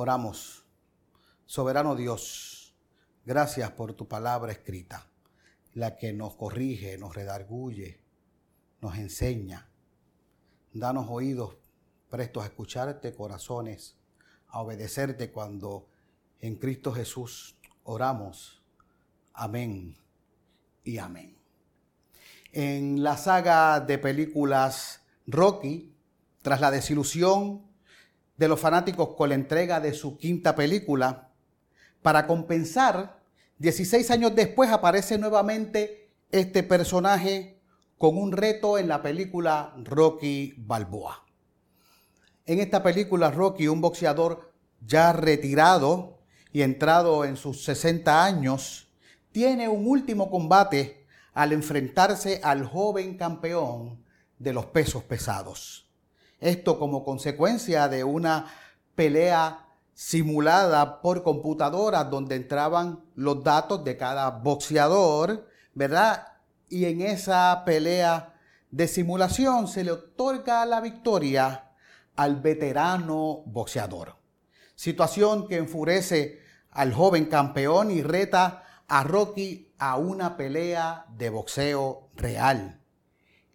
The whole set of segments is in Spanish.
Oramos. Soberano Dios, gracias por tu palabra escrita, la que nos corrige, nos redarguye, nos enseña. Danos oídos prestos a escucharte, corazones, a obedecerte cuando en Cristo Jesús oramos. Amén y amén. En la saga de películas Rocky, tras la desilusión de los fanáticos con la entrega de su quinta película, para compensar, 16 años después aparece nuevamente este personaje con un reto en la película Rocky Balboa. En esta película Rocky, un boxeador ya retirado y entrado en sus 60 años, tiene un último combate al enfrentarse al joven campeón de los pesos pesados. Esto como consecuencia de una pelea simulada por computadora donde entraban los datos de cada boxeador, ¿verdad? Y en esa pelea de simulación se le otorga la victoria al veterano boxeador. Situación que enfurece al joven campeón y reta a Rocky a una pelea de boxeo real.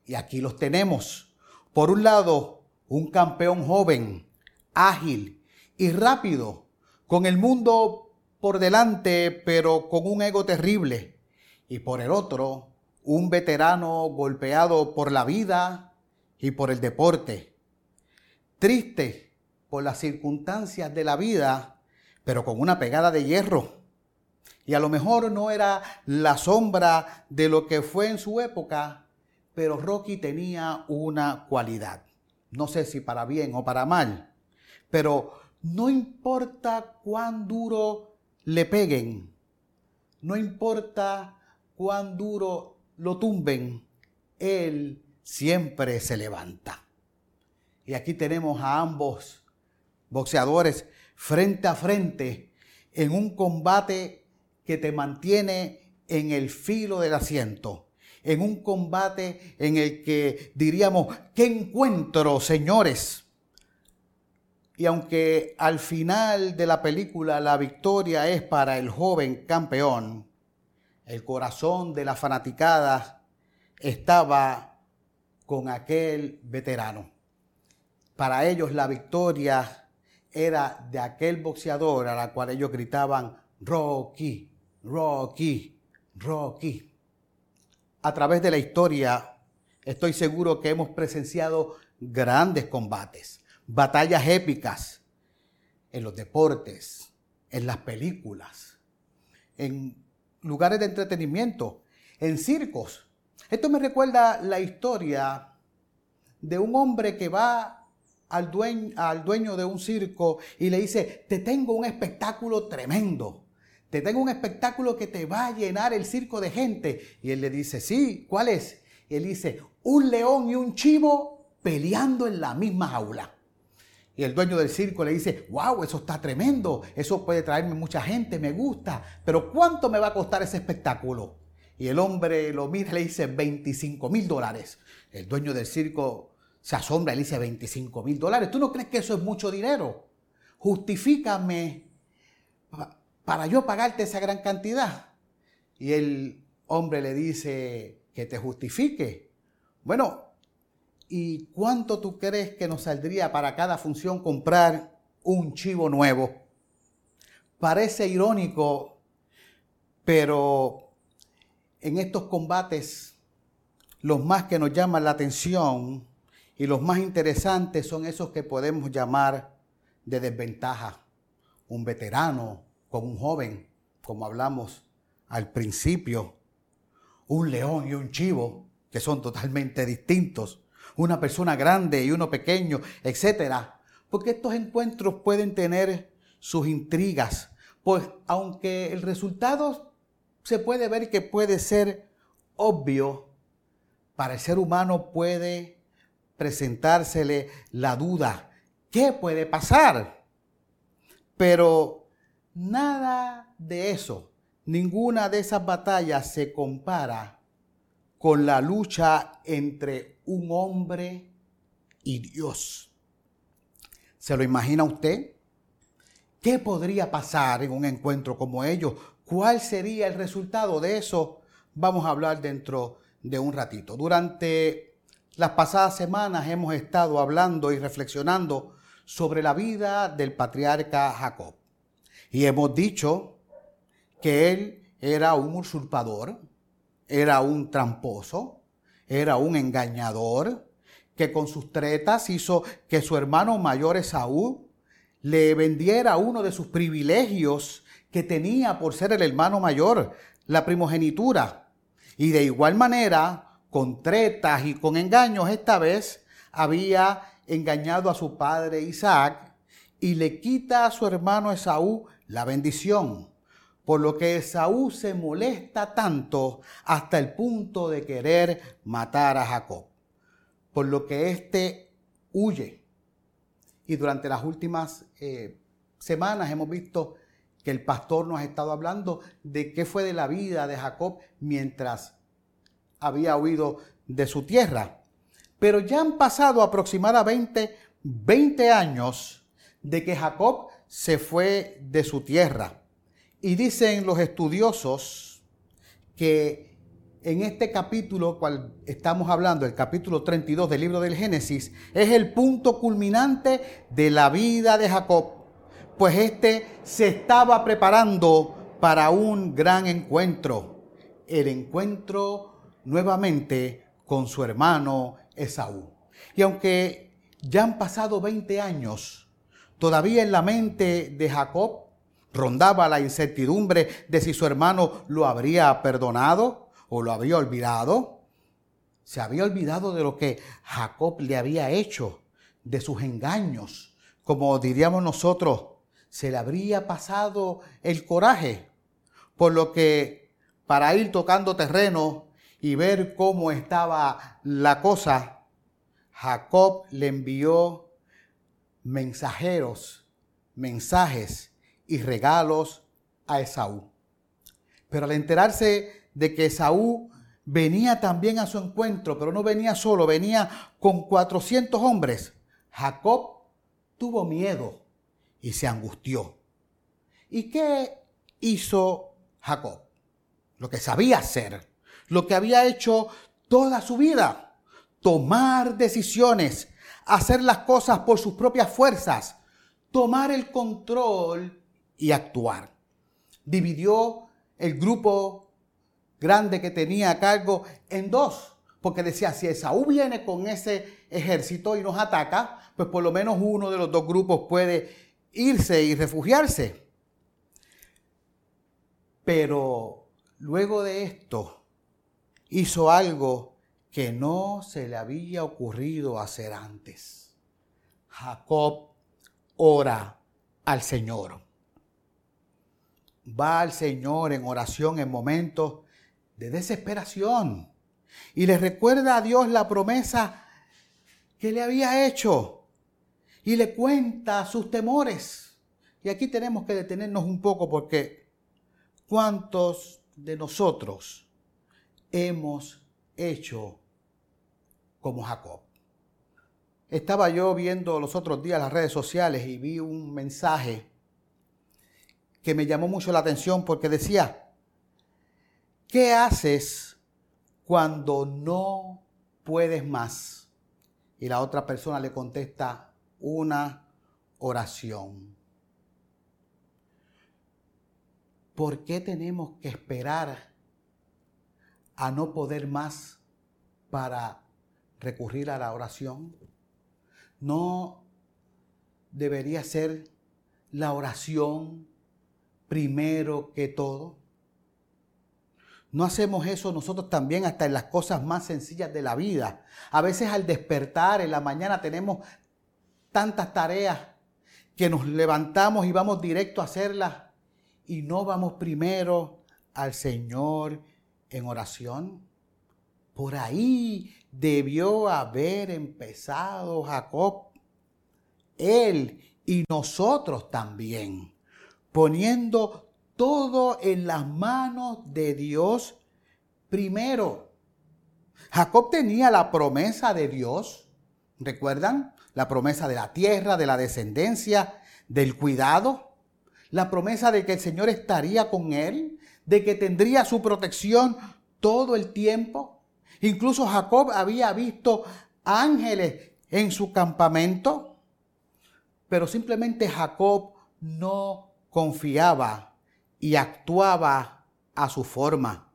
Y aquí los tenemos. Por un lado, un campeón joven, ágil y rápido, con el mundo por delante, pero con un ego terrible. Y por el otro, un veterano golpeado por la vida y por el deporte. Triste por las circunstancias de la vida, pero con una pegada de hierro. Y a lo mejor no era la sombra de lo que fue en su época, pero Rocky tenía una cualidad. No sé si para bien o para mal, pero no importa cuán duro le peguen, no importa cuán duro lo tumben, él siempre se levanta. Y aquí tenemos a ambos boxeadores frente a frente en un combate que te mantiene en el filo del asiento en un combate en el que diríamos, ¿qué encuentro, señores? Y aunque al final de la película la victoria es para el joven campeón, el corazón de la fanaticada estaba con aquel veterano. Para ellos la victoria era de aquel boxeador a la cual ellos gritaban, Rocky, Rocky, Rocky a través de la historia, estoy seguro que hemos presenciado grandes combates, batallas épicas en los deportes, en las películas, en lugares de entretenimiento, en circos. Esto me recuerda la historia de un hombre que va al dueño, al dueño de un circo y le dice, te tengo un espectáculo tremendo te tengo un espectáculo que te va a llenar el circo de gente. Y él le dice, sí, ¿cuál es? Y él dice, un león y un chivo peleando en la misma jaula. Y el dueño del circo le dice, wow, eso está tremendo, eso puede traerme mucha gente, me gusta, pero ¿cuánto me va a costar ese espectáculo? Y el hombre lo mira y le dice, 25 mil dólares. El dueño del circo se asombra y le dice, 25 mil dólares. ¿Tú no crees que eso es mucho dinero? Justifícame para yo pagarte esa gran cantidad. Y el hombre le dice que te justifique. Bueno, ¿y cuánto tú crees que nos saldría para cada función comprar un chivo nuevo? Parece irónico, pero en estos combates los más que nos llaman la atención y los más interesantes son esos que podemos llamar de desventaja. Un veterano, con un joven, como hablamos al principio, un león y un chivo, que son totalmente distintos, una persona grande y uno pequeño, etc. Porque estos encuentros pueden tener sus intrigas, pues aunque el resultado se puede ver que puede ser obvio, para el ser humano puede presentársele la duda, ¿qué puede pasar? Pero Nada de eso, ninguna de esas batallas se compara con la lucha entre un hombre y Dios. ¿Se lo imagina usted? ¿Qué podría pasar en un encuentro como ellos? ¿Cuál sería el resultado de eso? Vamos a hablar dentro de un ratito. Durante las pasadas semanas hemos estado hablando y reflexionando sobre la vida del patriarca Jacob. Y hemos dicho que él era un usurpador, era un tramposo, era un engañador, que con sus tretas hizo que su hermano mayor Esaú le vendiera uno de sus privilegios que tenía por ser el hermano mayor, la primogenitura. Y de igual manera, con tretas y con engaños, esta vez había engañado a su padre Isaac y le quita a su hermano Esaú la bendición. Por lo que Esaú se molesta tanto hasta el punto de querer matar a Jacob. Por lo que éste huye y durante las últimas eh, semanas hemos visto que el pastor nos ha estado hablando de qué fue de la vida de Jacob mientras había huido de su tierra. Pero ya han pasado aproximadamente 20 años de que Jacob se fue de su tierra. Y dicen los estudiosos que en este capítulo cual estamos hablando, el capítulo 32 del libro del Génesis, es el punto culminante de la vida de Jacob, pues este se estaba preparando para un gran encuentro, el encuentro nuevamente con su hermano Esaú. Y aunque ya han pasado 20 años, todavía en la mente de Jacob rondaba la incertidumbre de si su hermano lo habría perdonado o lo había olvidado. Se había olvidado de lo que Jacob le había hecho, de sus engaños. Como diríamos nosotros, se le habría pasado el coraje. Por lo que para ir tocando terreno y ver cómo estaba la cosa, Jacob le envió mensajeros, mensajes y regalos a Esaú. Pero al enterarse de que Saúl venía también a su encuentro, pero no venía solo, venía con 400 hombres. Jacob tuvo miedo y se angustió. ¿Y qué hizo Jacob? Lo que sabía hacer, lo que había hecho toda su vida, tomar decisiones, hacer las cosas por sus propias fuerzas, tomar el control y actuar. Dividió el grupo grande que tenía a cargo en dos. Porque decía, si Esaú viene con ese ejército y nos ataca, pues por lo menos uno de los dos grupos puede irse y refugiarse. Pero luego de esto hizo algo que no se le había ocurrido hacer antes. Jacob ora al Señor. Va al Señor en oración en momentos de desesperación. Y le recuerda a Dios la promesa que le había hecho. Y le cuenta sus temores. Y aquí tenemos que detenernos un poco porque ¿cuántos de nosotros hemos hecho como Jacob? Estaba yo viendo los otros días las redes sociales y vi un mensaje que me llamó mucho la atención porque decía, ¿Qué haces cuando no puedes más? Y la otra persona le contesta una oración. ¿Por qué tenemos que esperar a no poder más para recurrir a la oración? ¿No debería ser la oración primero que todo? ¿No hacemos eso nosotros también hasta en las cosas más sencillas de la vida? A veces al despertar en la mañana tenemos tantas tareas que nos levantamos y vamos directo a hacerlas y no vamos primero al Señor en oración. Por ahí debió haber empezado Jacob, él y nosotros también, poniendo todo en las manos de Dios primero. Jacob tenía la promesa de Dios, ¿recuerdan? La promesa de la tierra, de la descendencia, del cuidado. la promesa de que el Señor estaría con él, de que tendría su protección todo el tiempo. Incluso Jacob había visto ángeles en su campamento, pero simplemente Jacob no confiaba y actuaba a su forma.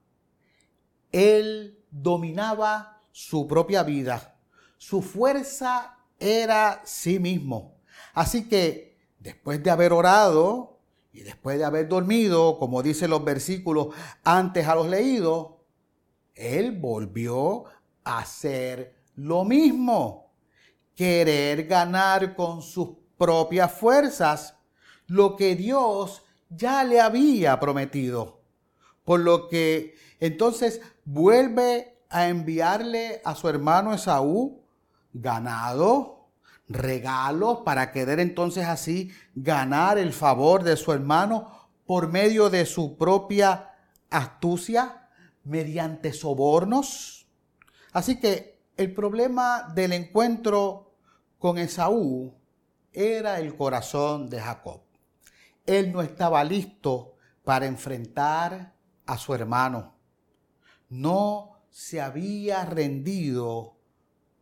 Él dominaba su propia vida. Su fuerza era sí mismo. Así que después de haber orado y después de haber dormido, como dicen los versículos antes a los leídos, él volvió a hacer lo mismo. Querer ganar con sus propias fuerzas lo que Dios ya le había prometido. Por lo que entonces vuelve a enviarle a su hermano Esaú ganado, regalos para querer entonces así ganar el favor de su hermano por medio de su propia astucia, mediante sobornos. Así que el problema del encuentro con Esaú era el corazón de Jacob. Él no estaba listo para enfrentar a su hermano. No se había rendido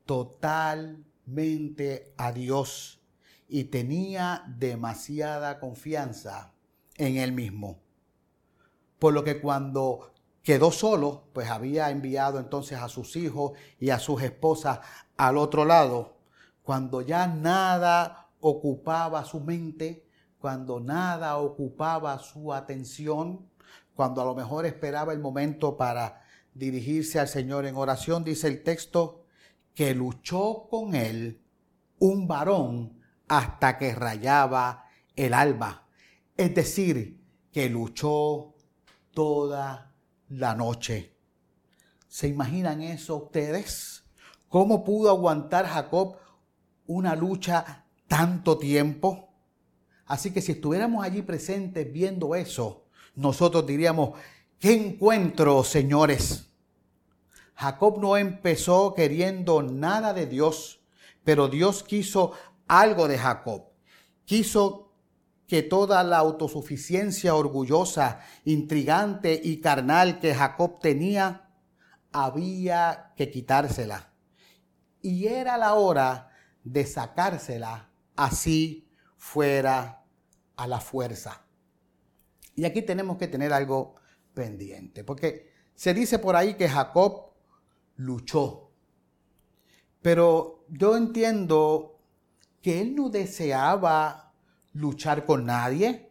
totalmente a Dios y tenía demasiada confianza en él mismo. Por lo que cuando quedó solo, pues había enviado entonces a sus hijos y a sus esposas al otro lado, cuando ya nada ocupaba su mente, cuando nada ocupaba su atención, cuando a lo mejor esperaba el momento para dirigirse al Señor en oración, dice el texto, que luchó con él un varón hasta que rayaba el alba. Es decir, que luchó toda la noche. ¿Se imaginan eso ustedes? ¿Cómo pudo aguantar Jacob una lucha tanto tiempo? Así que si estuviéramos allí presentes viendo eso, nosotros diríamos, ¿qué encuentro, señores? Jacob no empezó queriendo nada de Dios, pero Dios quiso algo de Jacob. Quiso que toda la autosuficiencia orgullosa, intrigante y carnal que Jacob tenía, había que quitársela. Y era la hora de sacársela así fuera a la fuerza. Y aquí tenemos que tener algo pendiente, porque se dice por ahí que Jacob luchó. Pero yo entiendo que él no deseaba luchar con nadie.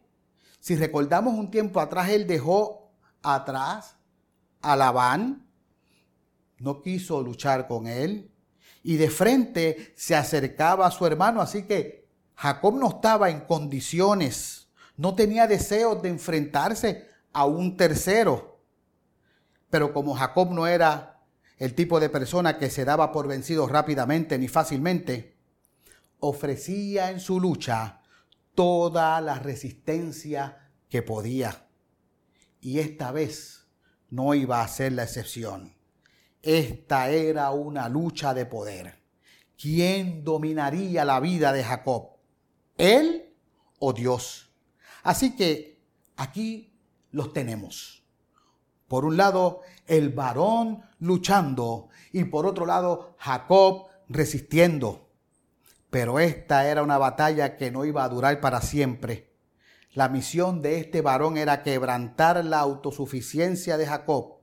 Si recordamos un tiempo atrás, él dejó atrás a Labán, no quiso luchar con él, y de frente se acercaba a su hermano, así que Jacob no estaba en condiciones, no tenía deseos de enfrentarse a un tercero. Pero como Jacob no era el tipo de persona que se daba por vencido rápidamente ni fácilmente, ofrecía en su lucha toda la resistencia que podía. Y esta vez no iba a ser la excepción. Esta era una lucha de poder. ¿Quién dominaría la vida de Jacob? ¿Él o Dios? Así que aquí los tenemos. Por un lado, el varón luchando y por otro lado, Jacob resistiendo. Pero esta era una batalla que no iba a durar para siempre. La misión de este varón era quebrantar la autosuficiencia de Jacob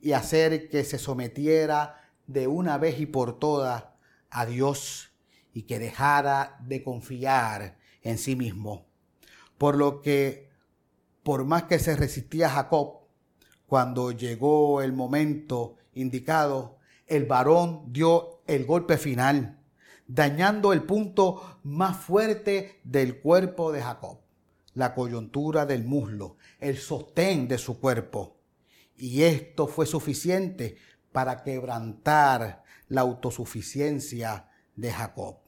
y hacer que se sometiera de una vez y por todas a Dios y que dejara de confiar en sí mismo. Por lo que, por más que se resistía Jacob, cuando llegó el momento indicado, el varón dio el golpe final, dañando el punto más fuerte del cuerpo de Jacob, la coyuntura del muslo, el sostén de su cuerpo. Y esto fue suficiente para quebrantar la autosuficiencia de Jacob.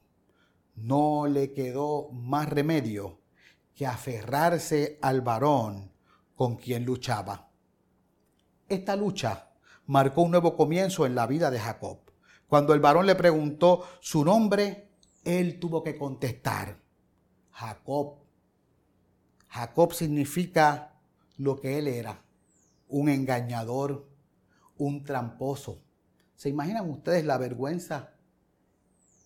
No le quedó más remedio que aferrarse al varón con quien luchaba. Esta lucha marcó un nuevo comienzo en la vida de Jacob. Cuando el varón le preguntó su nombre, él tuvo que contestar, Jacob. Jacob significa lo que él era, un engañador, un tramposo. ¿Se imaginan ustedes la vergüenza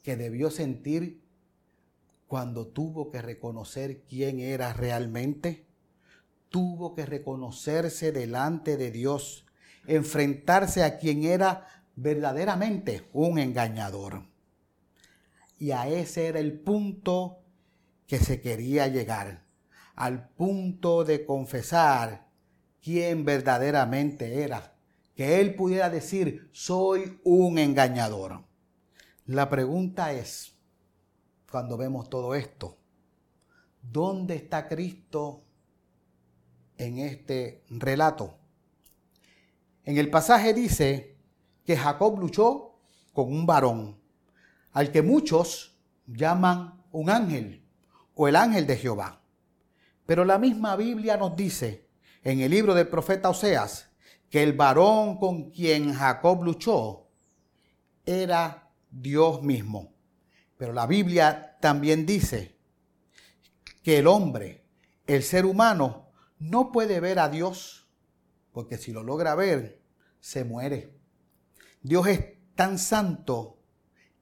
que debió sentir cuando tuvo que reconocer quién era realmente? Tuvo que reconocerse delante de Dios, enfrentarse a quien era verdaderamente un engañador. Y a ese era el punto que se quería llegar, al punto de confesar quién verdaderamente era, que él pudiera decir, soy un engañador. La pregunta es, cuando vemos todo esto, ¿dónde está Cristo en este relato? En el pasaje dice que Jacob luchó con un varón, al que muchos llaman un ángel o el ángel de Jehová. Pero la misma Biblia nos dice en el libro del profeta Oseas que el varón con quien Jacob luchó era Dios mismo. Pero la Biblia también dice que el hombre, el ser humano, no puede ver a Dios, porque si lo logra ver, se muere. Dios es tan santo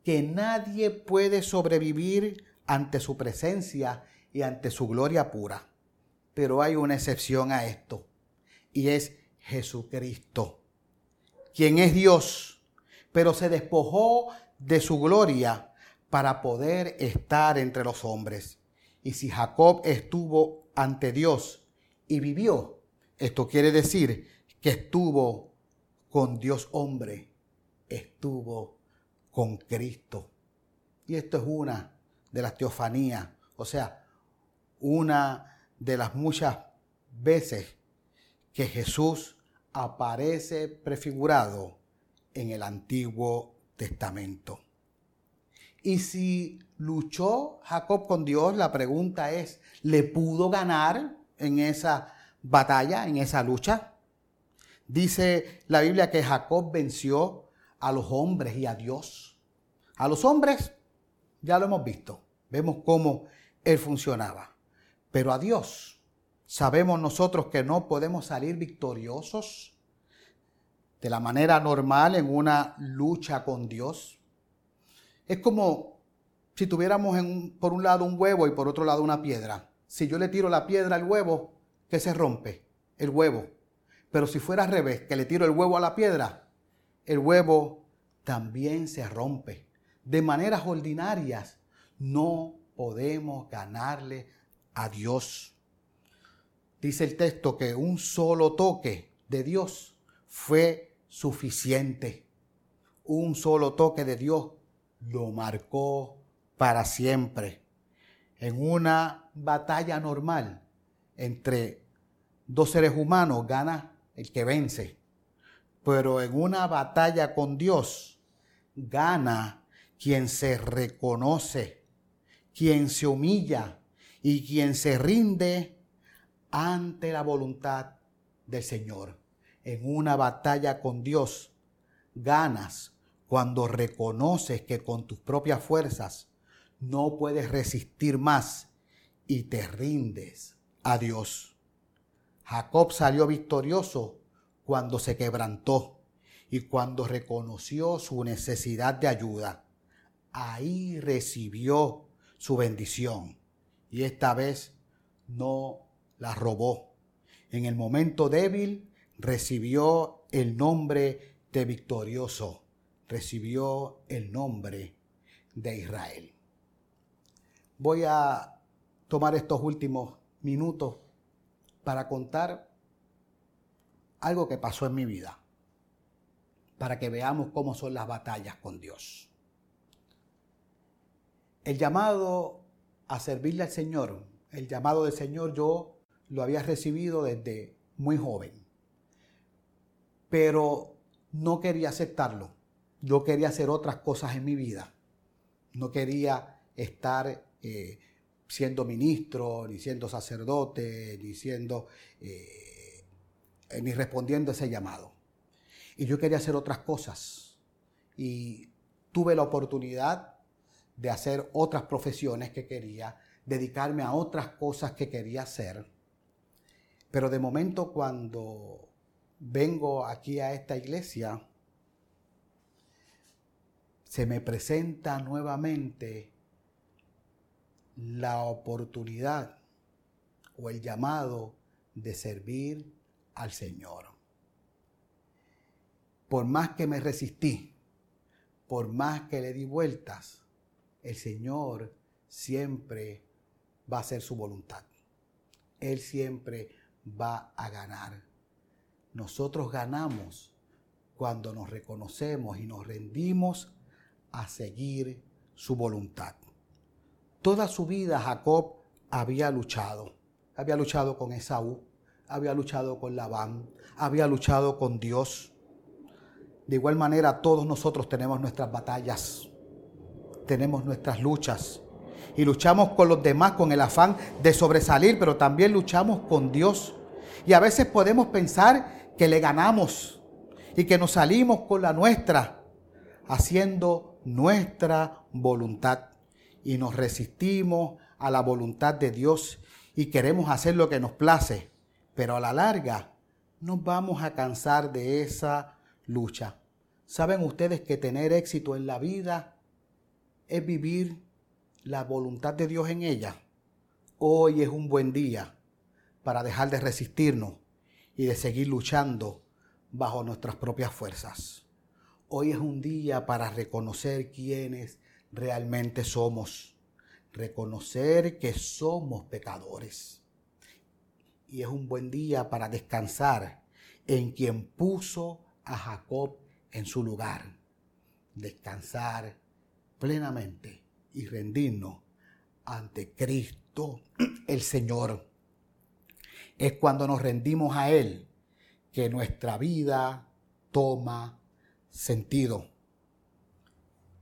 que nadie puede sobrevivir ante su presencia y ante su gloria pura. Pero hay una excepción a esto, y es Jesucristo, quien es Dios, pero se despojó de su gloria para poder estar entre los hombres. Y si Jacob estuvo ante Dios y vivió, esto quiere decir que estuvo con Dios hombre, estuvo con Cristo. Y esto es una de las teofanías, o sea, una de las muchas veces que Jesús aparece prefigurado en el Antiguo Testamento. Y si luchó Jacob con Dios, la pregunta es, ¿le pudo ganar en esa batalla, en esa lucha? Dice la Biblia que Jacob venció a los hombres y a Dios. A los hombres ya lo hemos visto, vemos cómo él funcionaba. Pero a Dios sabemos nosotros que no podemos salir victoriosos de la manera normal en una lucha con Dios. Es como si tuviéramos por un lado un huevo y por otro lado una piedra. Si yo le tiro la piedra al huevo, ¿qué se rompe? El huevo. Pero si fuera al revés, que le tiro el huevo a la piedra, el huevo también se rompe. De maneras ordinarias no podemos ganarle a Dios. Dice el texto que un solo toque de Dios fue suficiente. Un solo toque de Dios lo marcó para siempre. En una batalla normal entre dos seres humanos gana el que vence. Pero en una batalla con Dios gana quien se reconoce, quien se humilla y quien se rinde ante la voluntad del Señor. En una batalla con Dios ganas cuando reconoces que con tus propias fuerzas no puedes resistir más y te rindes a Dios. Jacob salió victorioso cuando se quebrantó y cuando reconoció su necesidad de ayuda. Ahí recibió su bendición y esta vez no la robó. En el momento débil recibió el nombre de victorioso recibió el nombre de Israel. Voy a tomar estos últimos minutos para contar algo que pasó en mi vida, para que veamos cómo son las batallas con Dios. El llamado a servirle al Señor, el llamado del Señor yo lo había recibido desde muy joven, pero no quería aceptarlo yo quería hacer otras cosas en mi vida. No quería estar eh, siendo ministro, ni siendo sacerdote, ni siendo, eh, ni respondiendo ese llamado. Y yo quería hacer otras cosas. Y tuve la oportunidad de hacer otras profesiones que quería, dedicarme a otras cosas que quería hacer. Pero de momento cuando vengo aquí a esta iglesia, se me presenta nuevamente la oportunidad o el llamado de servir al Señor. Por más que me resistí, por más que le di vueltas, el Señor siempre va a hacer su voluntad. Él siempre va a ganar. Nosotros ganamos cuando nos reconocemos y nos rendimos a seguir su voluntad. Toda su vida Jacob había luchado. Había luchado con Esaú, había luchado con Labán, había luchado con Dios. De igual manera, todos nosotros tenemos nuestras batallas, tenemos nuestras luchas y luchamos con los demás con el afán de sobresalir, pero también luchamos con Dios. Y a veces podemos pensar que le ganamos y que nos salimos con la nuestra, haciendo nuestra voluntad y nos resistimos a la voluntad de Dios y queremos hacer lo que nos place, pero a la larga nos vamos a cansar de esa lucha. ¿Saben ustedes que tener éxito en la vida es vivir la voluntad de Dios en ella? Hoy es un buen día para dejar de resistirnos y de seguir luchando bajo nuestras propias fuerzas. Hoy es un día para reconocer quiénes realmente somos, reconocer que somos pecadores. Y es un buen día para descansar en quien puso a Jacob en su lugar. Descansar plenamente y rendirnos ante Cristo el Señor. Es cuando nos rendimos a Él que nuestra vida toma sentido.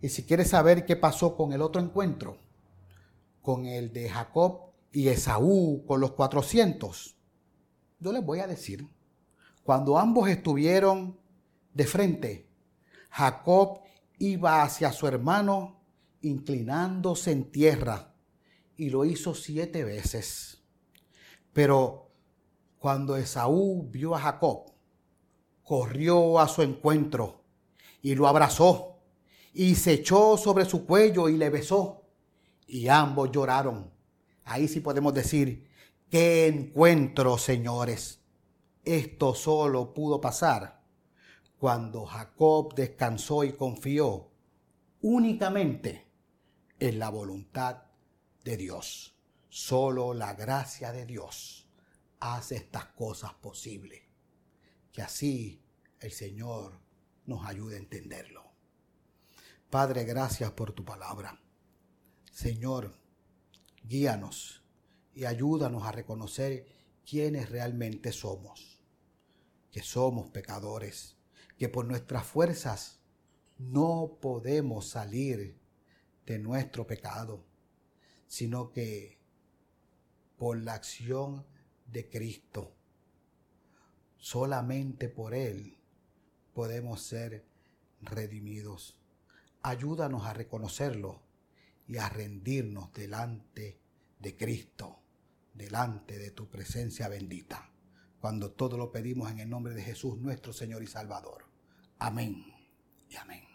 Y si quieres saber qué pasó con el otro encuentro, con el de Jacob y Esaú con los 400, yo les voy a decir, cuando ambos estuvieron de frente, Jacob iba hacia su hermano inclinándose en tierra y lo hizo siete veces. Pero cuando Esaú vio a Jacob, corrió a su encuentro y lo abrazó y se echó sobre su cuello y le besó y ambos lloraron. Ahí sí podemos decir, qué encuentro, señores. Esto solo pudo pasar cuando Jacob descansó y confió únicamente en la voluntad de Dios. Solo la gracia de Dios hace estas cosas posibles. Que así el Señor nos ayude a entenderlo. Padre, gracias por tu palabra. Señor, guíanos y ayúdanos a reconocer quiénes realmente somos. Que somos pecadores, que por nuestras fuerzas no podemos salir de nuestro pecado, sino que por la acción de Cristo, solamente por Él podemos ser redimidos. Ayúdanos a reconocerlo y a rendirnos delante de Cristo, delante de tu presencia bendita, cuando todo lo pedimos en el nombre de Jesús nuestro Señor y Salvador. Amén y amén.